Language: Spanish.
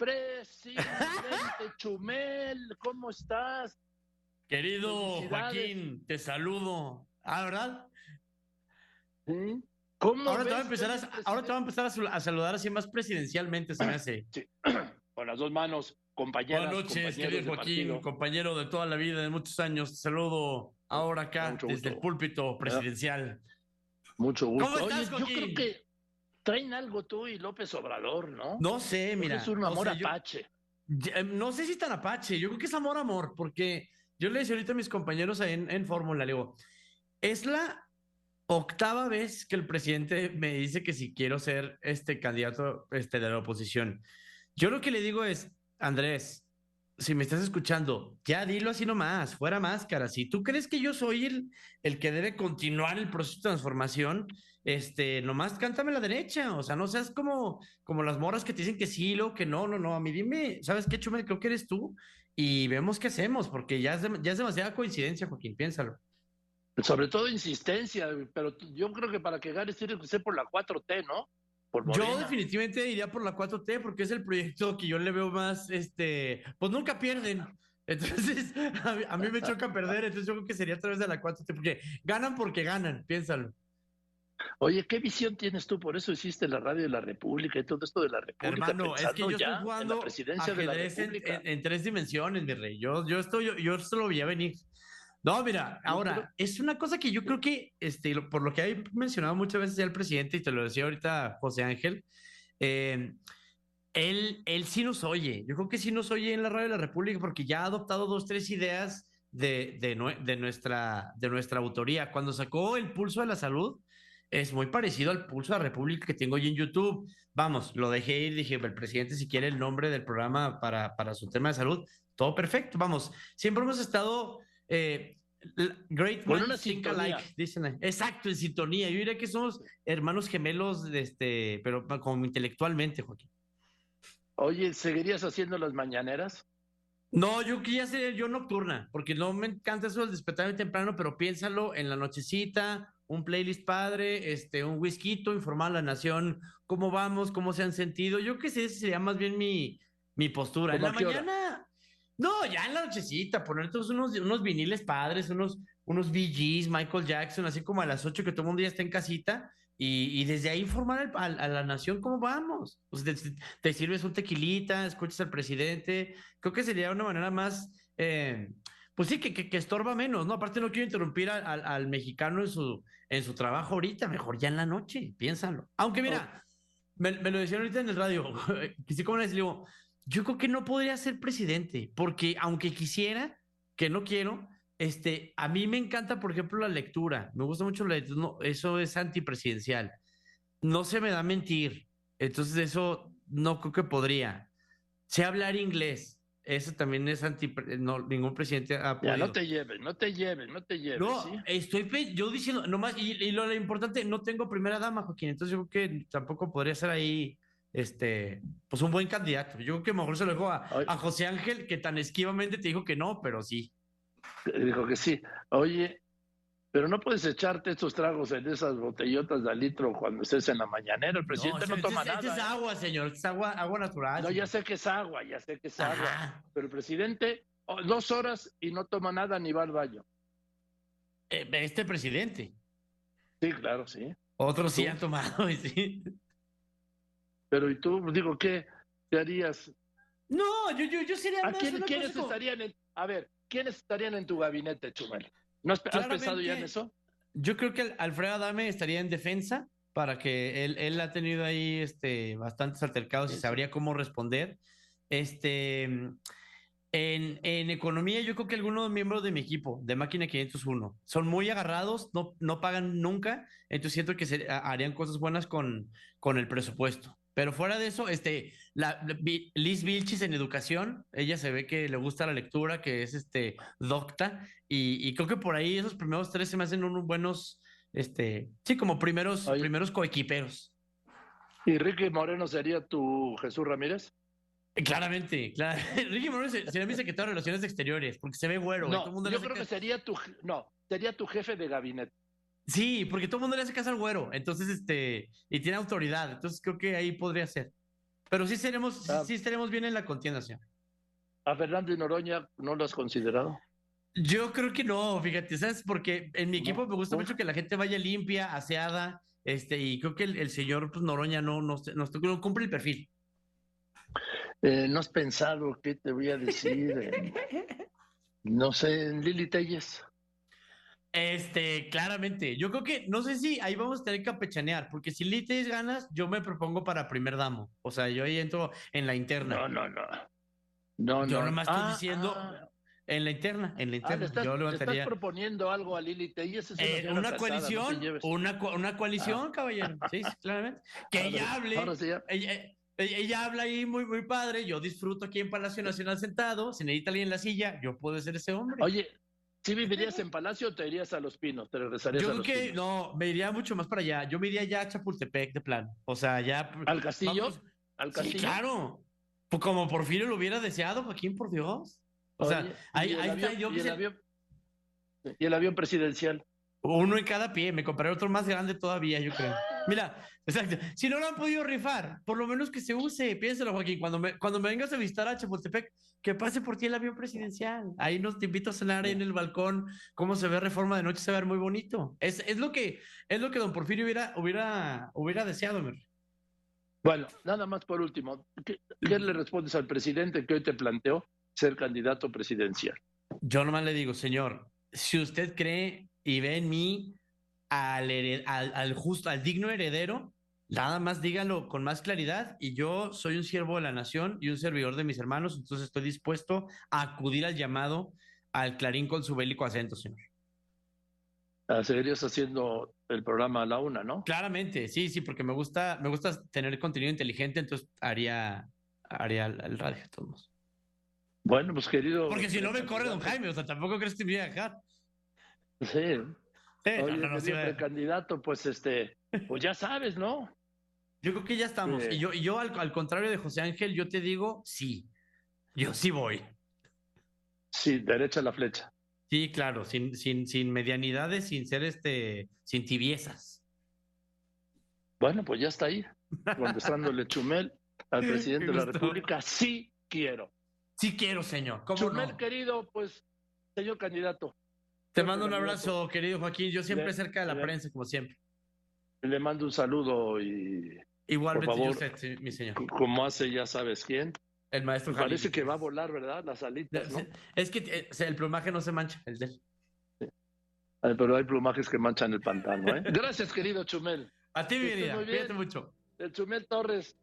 presidente Chumel, ¿cómo estás? Querido Joaquín, te saludo. ¿Ah, verdad? ¿Cómo ahora, te va a empezar a, ahora te va a empezar a, saludar así más presidencialmente, se me hace. Sí. Con las dos manos, compañeras. Buenas noches, querido Joaquín, compañero de toda la vida, de muchos años. Te saludo ahora acá, desde el púlpito presidencial. Mucho gusto. ¿Cómo estás, Joaquín? Yo creo que traen algo tú y López Obrador, ¿no? No sé, mira. Es un amor apache. Em, no sé si tan apache, yo creo que es amor, amor, porque yo le decía ahorita a mis compañeros en, en Fórmula, le digo, es la octava vez que el presidente me dice que si quiero ser este candidato este, de la oposición. Yo lo que le digo es, Andrés, si me estás escuchando, ya dilo así nomás, fuera máscara. Si tú crees que yo soy el, el que debe continuar el proceso de transformación, este, nomás cántame la derecha. O sea, no seas como, como las moras que te dicen que sí, lo que no, no, no. A mí dime, ¿sabes qué, Chumel? Creo que eres tú. Y vemos qué hacemos, porque ya es, ya es demasiada coincidencia, Joaquín, piénsalo. Sobre todo insistencia, pero yo creo que para que ganes tiene que ser por la 4T, ¿no? Yo definitivamente iría por la 4T porque es el proyecto que yo le veo más, este, pues nunca pierden. Entonces, a mí, me choca perder, entonces yo creo que sería a través de la 4T, porque ganan porque ganan, piénsalo. Oye, ¿qué visión tienes tú? Por eso hiciste la radio de la República y todo esto de la República. Hermano, es que yo estoy jugando en presidencia de la República. En, tres dimensiones, mi rey. Yo, yo estoy, yo, yo esto lo vi a venir. No, mira, ahora, es una cosa que yo creo que, este, por lo que ha mencionado muchas veces ya el presidente, y te lo decía ahorita José Ángel, eh, él, él sí nos oye. Yo creo que sí nos oye en la radio de la República porque ya ha adoptado dos, tres ideas de, de, nuestra, de nuestra autoría. Cuando sacó el pulso de la salud, es muy parecido al pulso de la República que tengo hoy en YouTube. Vamos, lo dejé ir, dije, el presidente si quiere el nombre del programa para, para su tema de salud, todo perfecto. Vamos, siempre hemos estado eh, great Con una like, dicen. Exacto, en sintonía. Yo diría que somos hermanos gemelos, de este, pero como intelectualmente, Joaquín. Oye, ¿seguirías haciendo las mañaneras? No, yo quería ser yo nocturna, porque no me encanta eso del despertar temprano, pero piénsalo en la nochecita, un playlist padre, este, un whisky, informar a la nación cómo vamos, cómo se han sentido. Yo que sé, ese sería más bien mi, mi postura. En la mañana, no, ya en la nochecita, poner todos unos, unos viniles padres, unos, unos VGs, Michael Jackson, así como a las 8 que todo el mundo ya está en casita, y, desde ahí informar a, la nación cómo vamos. te, sirves un tequilita, escuchas al presidente. Creo que sería una manera más, eh, pues sí, que, que, estorba menos, ¿no? Aparte, no quiero interrumpir al, al, mexicano en su, en su trabajo ahorita, mejor ya en la noche, piénsalo. Aunque mira, me, lo decían ahorita en el radio, que sí, como les digo, yo creo que no podría ser presidente, porque aunque quisiera, que no quiero, este, a mí me encanta, por ejemplo, la lectura. Me gusta mucho la lectura. No, eso es antipresidencial. No se me da mentir. Entonces, eso no creo que podría. Sé hablar inglés. Eso también es anti. No, ningún presidente ha podido. Ya, no te lleves, no te lleves, no te lleves. No, estoy yo diciendo, nomás, y, y lo, lo, importante, no tengo primera dama, Joaquín. Entonces, yo creo que tampoco podría ser ahí este, pues un buen candidato. Yo creo que mejor se lo dejo a, a, José Ángel, que tan esquivamente te dijo que no, pero sí. Dijo que sí. Oye, pero no puedes echarte estos tragos en esas botellotas de litro cuando estés en la mañanera. El presidente no, toma nada. es ¿eh? agua, señor. Es agua, agua natural. No, ya sé que es agua, ya sé que es agua. Pero el presidente, oh, dos horas y no toma nada ni va al baño. Eh, este presidente. Sí, claro, sí. Otros sí han tomado, sí. Pero ¿y tú? Digo, ¿qué, harías? No, yo, yo, yo sería ¿A quién, ¿quiénes estarían en, A ver, ¿quiénes estarían en tu gabinete, Chumel? ¿No has, pensado ya en eso? Yo creo que Alfredo Adame estaría en defensa para que él, él ha tenido ahí este, bastantes altercados y sabría cómo responder. Este, en, en, economía, yo creo que algunos miembros de mi equipo, de Máquina 501, son muy agarrados, no, no pagan nunca, entonces siento que se, harían cosas buenas con, con el presupuesto. Pero fuera de eso, este, la, Liz Vilchis en educación, ella se ve que le gusta la lectura, que es este docta, y, creo que por ahí esos primeros tres se me hacen unos buenos, este, sí, como primeros, primeros coequiperos. ¿Y Ricky Moreno sería tu Jesús Ramírez? Eh, claramente, claro. Ricky Moreno sería mi secretario de Relaciones Exteriores, porque se ve güero. No, yo creo que sería tu, no, sería tu jefe de gabinete. Sí, porque todo el mundo le hace caso al güero, entonces, este, y tiene autoridad, entonces creo que ahí podría ser. Pero sí seremos, ah. sí estaremos bien en la contienda, señor. ¿A Fernando y Noroña no lo has considerado? Yo creo que no, fíjate, ¿sabes? Porque en mi equipo me gusta mucho que la gente vaya limpia, aseada, este, y creo que el, señor pues, Noroña no, no, no, cumple el perfil. Eh, ¿No has pensado qué te voy a decir? no sé, en Lili Telles. Este, claramente. Yo creo que, no sé si ahí vamos a tener que capechanear, porque si Lili Telles ganas, yo me propongo para primer damo. O sea, yo ahí entro en la interna. No, no, no. No, yo no. nomás estoy ah, diciendo. Ah. En la interna, en la ah, interna. estás, yo levantaría... ¿estás proponiendo algo a Lili Telles? Eh, una, coalición, una, una, coalición, caballero. Sí, claramente. Que ella hable. ella, ella habla ahí muy, muy padre. Yo disfruto aquí en Palacio Nacional sentado. Si necesita alguien en la silla, yo puedo ser ese hombre. Oye, ¿sí vivirías en Palacio o te irías a Los Pinos? ¿Te regresarías yo a Los creo que no, me iría mucho más para allá. Yo me iría ya a Chapultepec de plan. O sea, ya. ¿Al castillo? ¿Al castillo? Sí, claro. Pues como Porfirio lo hubiera deseado, Joaquín, por Dios. O sea, ahí, está. Yo ¿y, el avión, y el avión presidencial. Uno en cada pie. Me compraré otro más grande todavía, yo creo. Mira, exacto. Si no lo han podido rifar, por lo menos que se use. Piénselo, Joaquín. Cuando me, cuando me vengas a visitar a Chapultepec, que pase por ti el avión presidencial. Ahí nos te invito a cenar ahí en el balcón. Cómo se ve reforma de noche, se ve muy bonito. Es, es, lo, que, es lo que don Porfirio hubiera, hubiera, hubiera deseado, Bueno, nada más por último. ¿Qué, ¿Qué, le respondes al presidente que hoy te planteó ser candidato presidencial? Yo nomás le digo, señor, si usted cree y ve en mí al, al, justo, al digno heredero, nada más dígalo con más claridad y yo soy un siervo de la nación y un servidor de mis hermanos, entonces estoy dispuesto a acudir al llamado al clarín con su bélico acento, señor. Seguirías haciendo el programa a la una, ¿no? Claramente, sí, sí, porque me gusta, me gusta tener contenido inteligente, entonces haría, haría el, radio todos. Bueno, pues querido. Porque si no me corre don Jaime, o sea, tampoco crees que me voy a dejar. Sí, Oye, no, no, candidato, pues este, pues ya sabes, ¿no? Yo creo que ya estamos. Y yo, yo al, contrario de José Ángel, yo te digo, sí. Yo sí voy. Sí, derecha a la flecha. Sí, claro, sin, sin, sin medianidades, sin ser este, sin tibiezas. Bueno, pues ya está ahí, contestándole Chumel al presidente de la República, sí quiero. Sí quiero, señor. Chumel, querido, pues, señor candidato, te mando un abrazo, querido Joaquín. Yo siempre cerca de la prensa, como siempre. Le mando un saludo y. Igualmente, usted, mi señor. Como hace, ya sabes quién. El maestro Parece que va a volar, ¿verdad? Las alitas, ¿no? Es que eh, el plumaje no se mancha, el de Pero hay plumajes que manchan el pantano, ¿eh? Gracias, querido Chumel. A ti, mi. Cuídate mucho. El Chumel Torres.